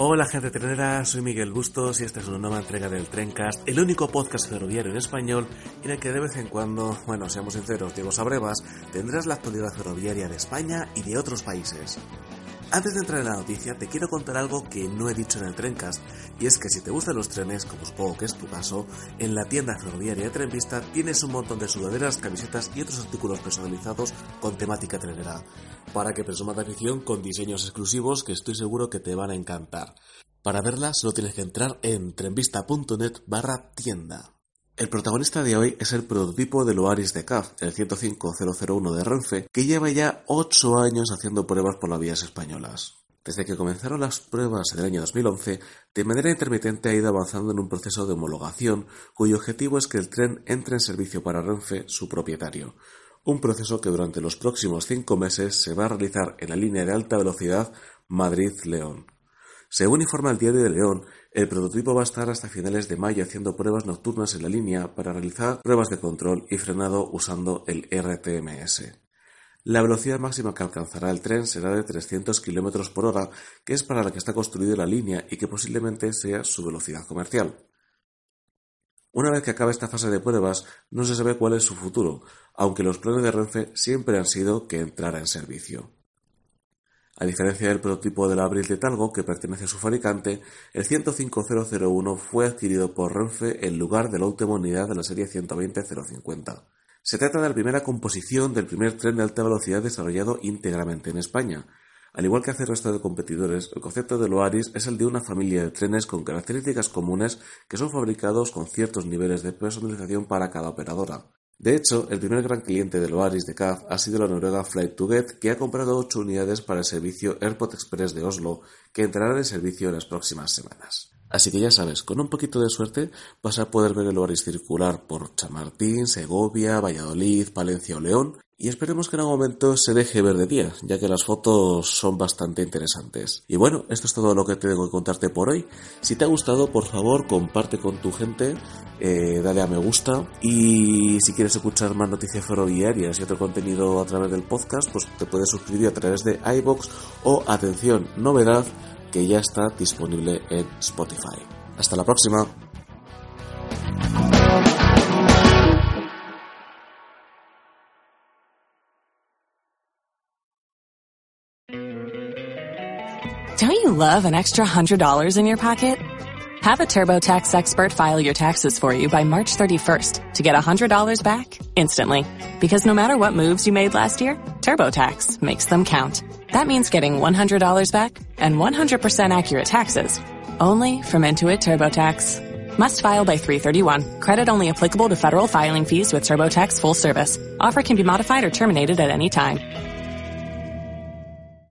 Hola gente trenera, soy Miguel Bustos y esta es una nueva entrega del Trencast, el único podcast ferroviario en español en el que de vez en cuando, bueno, seamos sinceros, Diego Sabrevas, tendrás la actualidad ferroviaria de España y de otros países. Antes de entrar en la noticia, te quiero contar algo que no he dicho en el Trencast, y es que si te gustan los trenes, como supongo que es tu caso, en la tienda ferroviaria de Trenvista tienes un montón de sudaderas, camisetas y otros artículos personalizados con temática trenera, para que presumas de afición con diseños exclusivos que estoy seguro que te van a encantar. Para verla solo tienes que entrar en trenvista.net barra tienda. El protagonista de hoy es el prototipo del Oaris de CAF, el 105001 de Renfe, que lleva ya 8 años haciendo pruebas por las vías españolas. Desde que comenzaron las pruebas en el año 2011, de manera intermitente ha ido avanzando en un proceso de homologación cuyo objetivo es que el tren entre en servicio para Renfe, su propietario. Un proceso que durante los próximos 5 meses se va a realizar en la línea de alta velocidad Madrid-León. Según informa el Diario de León, el prototipo va a estar hasta finales de mayo haciendo pruebas nocturnas en la línea para realizar pruebas de control y frenado usando el RTMS. La velocidad máxima que alcanzará el tren será de 300 km por hora, que es para la que está construida la línea y que posiblemente sea su velocidad comercial. Una vez que acabe esta fase de pruebas, no se sabe cuál es su futuro, aunque los planes de Renfe siempre han sido que entrara en servicio. A diferencia del prototipo del Abril de Talgo, que pertenece a su fabricante, el 105001 fue adquirido por Renfe en lugar de la última unidad de la serie 120-050. Se trata de la primera composición del primer tren de alta velocidad desarrollado íntegramente en España. Al igual que hace el resto de competidores, el concepto del Oaris es el de una familia de trenes con características comunes que son fabricados con ciertos niveles de personalización para cada operadora. De hecho, el primer gran cliente del Oaris de CAF ha sido la noruega Flight2Get, que ha comprado 8 unidades para el servicio Airport Express de Oslo, que entrará en servicio en las próximas semanas. Así que ya sabes, con un poquito de suerte vas a poder ver el Oaris circular por Chamartín, Segovia, Valladolid, Palencia o León y esperemos que en algún momento se deje ver de día, ya que las fotos son bastante interesantes. Y bueno, esto es todo lo que tengo que contarte por hoy. Si te ha gustado, por favor, comparte con tu gente, eh, dale a me gusta y si quieres escuchar más noticias ferroviarias y otro contenido a través del podcast, pues te puedes suscribir a través de iBox o, atención, novedad, que ya está disponible en Spotify. Hasta la próxima. Don't you love an extra $100 in your pocket? Have a TurboTax expert file your taxes for you by March 31st to get $100 back instantly. Because no matter what moves you made last year, TurboTax makes them count. That means getting $100 back and 100% accurate taxes only from Intuit TurboTax. Must file by 331. Credit only applicable to federal filing fees with TurboTax full service. Offer can be modified or terminated at any time.